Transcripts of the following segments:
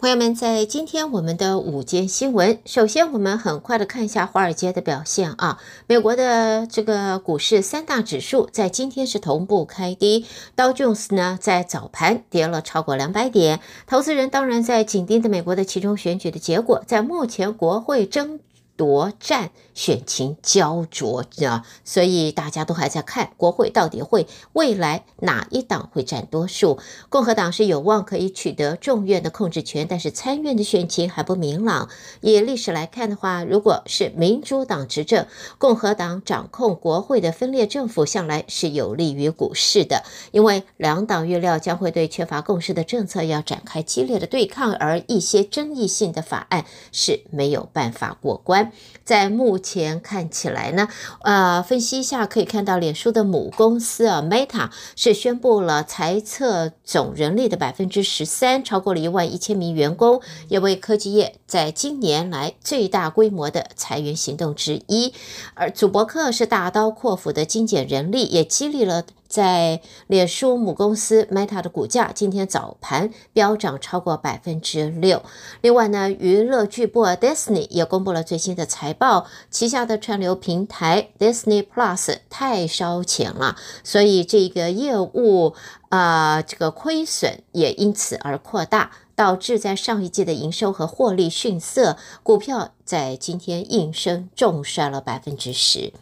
朋友们，在今天我们的午间新闻，首先我们很快的看一下华尔街的表现啊。美国的这个股市三大指数在今天是同步开低，道琼斯呢在早盘跌了超过两百点。投资人当然在紧盯着美国的其中选举的结果，在目前国会争夺战。选情焦灼啊，所以大家都还在看国会到底会未来哪一党会占多数。共和党是有望可以取得众院的控制权，但是参院的选情还不明朗。以历史来看的话，如果是民主党执政，共和党掌控国会的分裂政府向来是有利于股市的，因为两党预料将会对缺乏共识的政策要展开激烈的对抗，而一些争议性的法案是没有办法过关。在目前看起来呢，呃，分析一下可以看到，脸书的母公司啊，Meta 是宣布了裁撤总人力的百分之十三，超过了一万一千名员工，也为科技业在今年来最大规模的裁员行动之一。而祖伯克是大刀阔斧的精简人力，也激励了。在脸书母公司 Meta 的股价今天早盘飙涨超过百分之六。另外呢，娱乐巨擘 Disney 也公布了最新的财报，旗下的串流平台 Disney Plus 太烧钱了，所以这个业务啊、这个亏损也因此而扩大，导致在上一季的营收和获利逊色，股票在今天应声重摔了百分之十。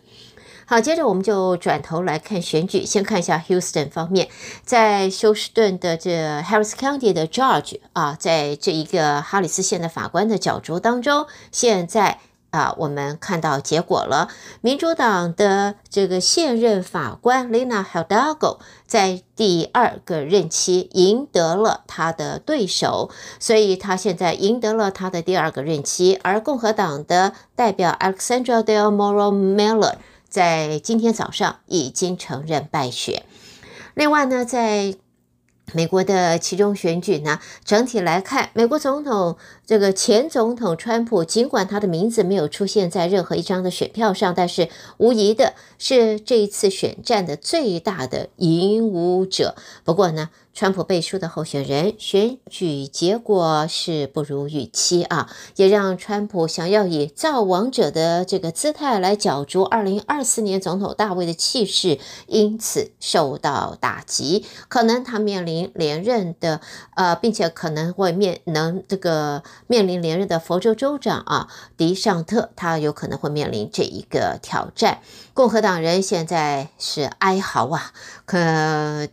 好，接着我们就转头来看选举。先看一下 Houston 方面，在休斯顿的这 Harris County 的 Judge 啊，在这一个哈里斯县的法官的角逐当中，现在啊，我们看到结果了。民主党的这个现任法官 Lina Hidalgo 在第二个任期赢得了他的对手，所以他现在赢得了他的第二个任期。而共和党的代表 Alexandra Del Moral Miller 在今天早上已经承认败选。另外呢，在美国的其中选举呢，整体来看，美国总统这个前总统川普，尽管他的名字没有出现在任何一张的选票上，但是无疑的是这一次选战的最大的赢武者。不过呢，川普背书的候选人选举结果是不如预期啊，也让川普想要以造王者的这个姿态来角逐二零二四年总统大位的气势，因此受到打击。可能他面临连任的，呃，并且可能会面能这个面临连任的佛州州长啊，迪尚特，他有可能会面临这一个挑战。共和党人现在是哀嚎啊，可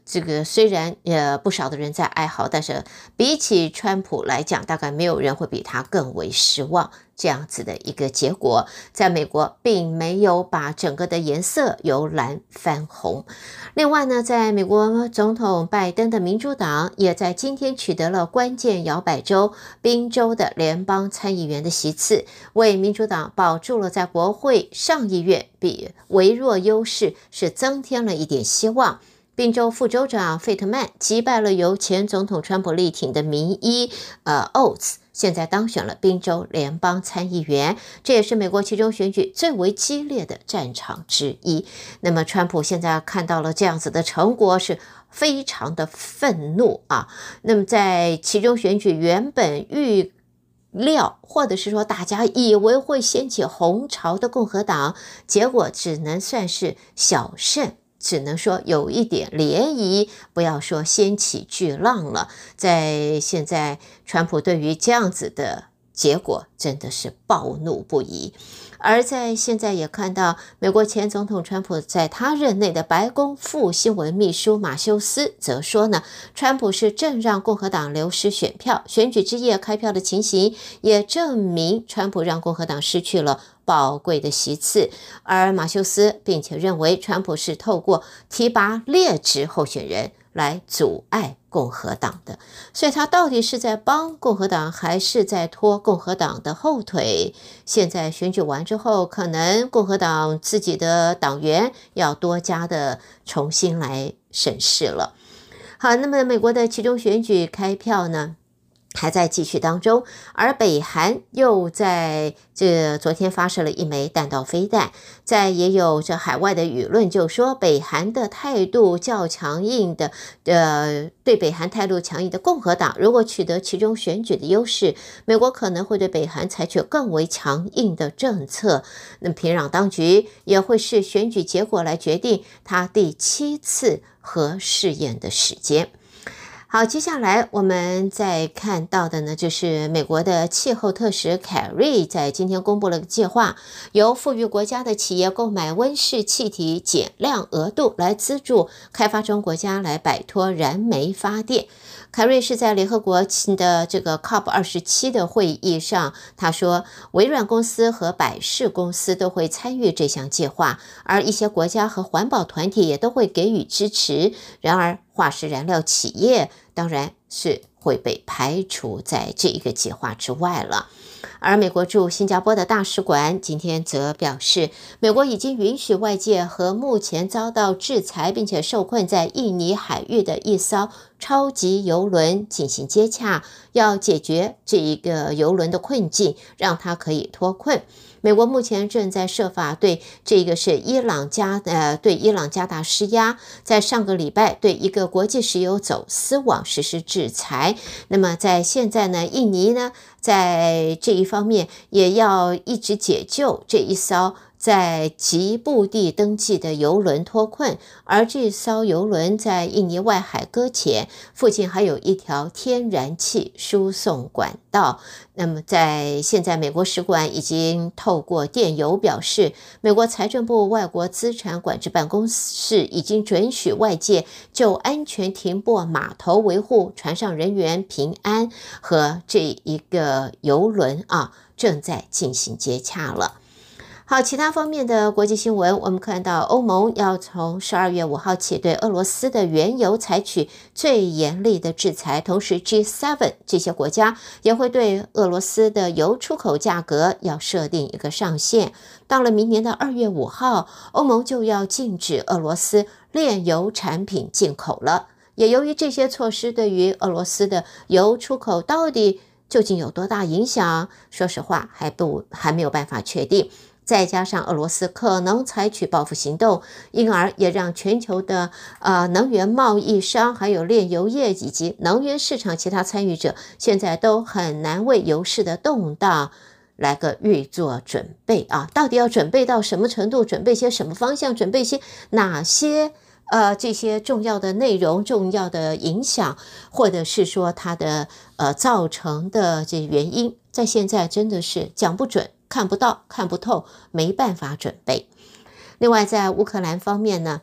这个虽然呃不少的人在哀嚎，但是比起川普来讲，大概没有人会比他更为失望。这样子的一个结果，在美国并没有把整个的颜色由蓝翻红。另外呢，在美国总统拜登的民主党也在今天取得了关键摇摆州宾州的联邦参议员的席次，为民主党保住了在国会上议院比微弱优势，是增添了一点希望。宾州副州长费特曼击败了由前总统川普力挺的民意，呃，Oates。现在当选了宾州联邦参议员，这也是美国其中选举最为激烈的战场之一。那么，川普现在看到了这样子的成果，是非常的愤怒啊。那么，在其中选举原本预料，或者是说大家以为会掀起红潮的共和党，结果只能算是小胜。只能说有一点涟漪，不要说掀起巨浪了。在现在，川普对于这样子的结果真的是暴怒不已。而在现在也看到，美国前总统川普在他任内的白宫副新闻秘书马修斯则说呢，川普是正让共和党流失选票。选举之夜开票的情形也证明，川普让共和党失去了宝贵的席次。而马修斯并且认为，川普是透过提拔劣质候选人来阻碍。共和党的，所以他到底是在帮共和党，还是在拖共和党的后腿？现在选举完之后，可能共和党自己的党员要多加的重新来审视了。好，那么美国的其中选举开票呢？还在继续当中，而北韩又在这昨天发射了一枚弹道飞弹，在也有这海外的舆论就说，北韩的态度较强硬的，呃，对北韩态度强硬的共和党，如果取得其中选举的优势，美国可能会对北韩采取更为强硬的政策。那么平壤当局也会视选举结果来决定他第七次核试验的时间。好，接下来我们再看到的呢，就是美国的气候特使凯瑞在今天公布了个计划，由富裕国家的企业购买温室气体减量额度来资助开发中国家来摆脱燃煤发电。凯瑞是在联合国的这个 COP 二十七的会议上，他说，微软公司和百事公司都会参与这项计划，而一些国家和环保团体也都会给予支持。然而，化石燃料企业当然是会被排除在这一个计划之外了。而美国驻新加坡的大使馆今天则表示，美国已经允许外界和目前遭到制裁并且受困在印尼海域的一艘超级游轮进行接洽，要解决这一个游轮的困境，让它可以脱困。美国目前正在设法对这个是伊朗加呃对伊朗加大施压，在上个礼拜对一个国际石油走私网实施制裁。那么在现在呢，印尼呢在这一方面也要一直解救这一艘。在吉布地登记的邮轮脱困，而这艘邮轮在印尼外海搁浅，附近还有一条天然气输送管道。那么，在现在，美国使馆已经透过电邮表示，美国财政部外国资产管制办公室已经准许外界就安全停泊码头、维护船上人员平安和这一个邮轮啊，正在进行接洽了。好，其他方面的国际新闻，我们看到欧盟要从十二月五号起对俄罗斯的原油采取最严厉的制裁，同时 G7 这些国家也会对俄罗斯的油出口价格要设定一个上限。到了明年的二月五号，欧盟就要禁止俄罗斯炼油产品进口了。也由于这些措施对于俄罗斯的油出口到底究竟有多大影响，说实话还不还没有办法确定。再加上俄罗斯可能采取报复行动，因而也让全球的呃能源贸易商、还有炼油业以及能源市场其他参与者，现在都很难为油市的动荡来个预做准备啊！到底要准备到什么程度？准备些什么方向？准备些哪些呃这些重要的内容、重要的影响，或者是说它的呃造成的这原因，在现在真的是讲不准。看不到、看不透，没办法准备。另外，在乌克兰方面呢，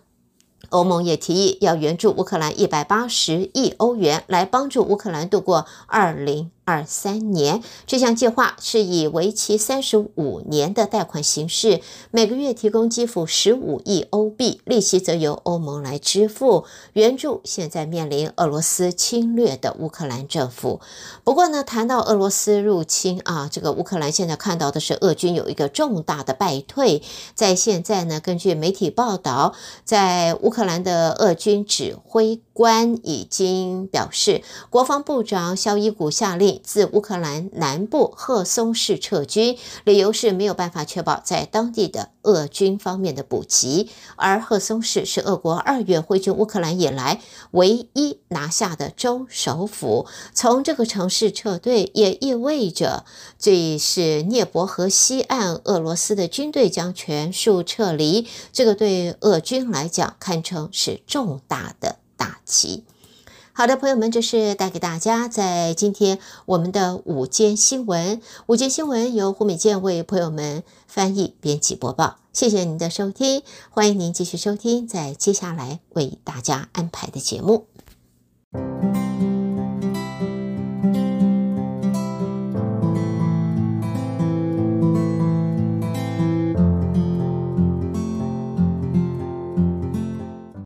欧盟也提议要援助乌克兰一百八十亿欧元，来帮助乌克兰度过二零。二三年，这项计划是以为期三十五年的贷款形式，每个月提供基辅十五亿欧币，利息则由欧盟来支付，援助现在面临俄罗斯侵略的乌克兰政府。不过呢，谈到俄罗斯入侵啊，这个乌克兰现在看到的是俄军有一个重大的败退。在现在呢，根据媒体报道，在乌克兰的俄军指挥官已经表示，国防部长肖伊古下令。自乌克兰南部赫松市撤军，理由是没有办法确保在当地的俄军方面的补给。而赫松市是俄国二月挥军乌克兰以来唯一拿下的州首府。从这个城市撤退，也意味着这是涅伯河西岸俄罗斯的军队将全数撤离。这个对俄军来讲，堪称是重大的打击。好的，朋友们，这是带给大家在今天我们的午间新闻。午间新闻由胡美健为朋友们翻译、编辑、播报。谢谢您的收听，欢迎您继续收听在接下来为大家安排的节目。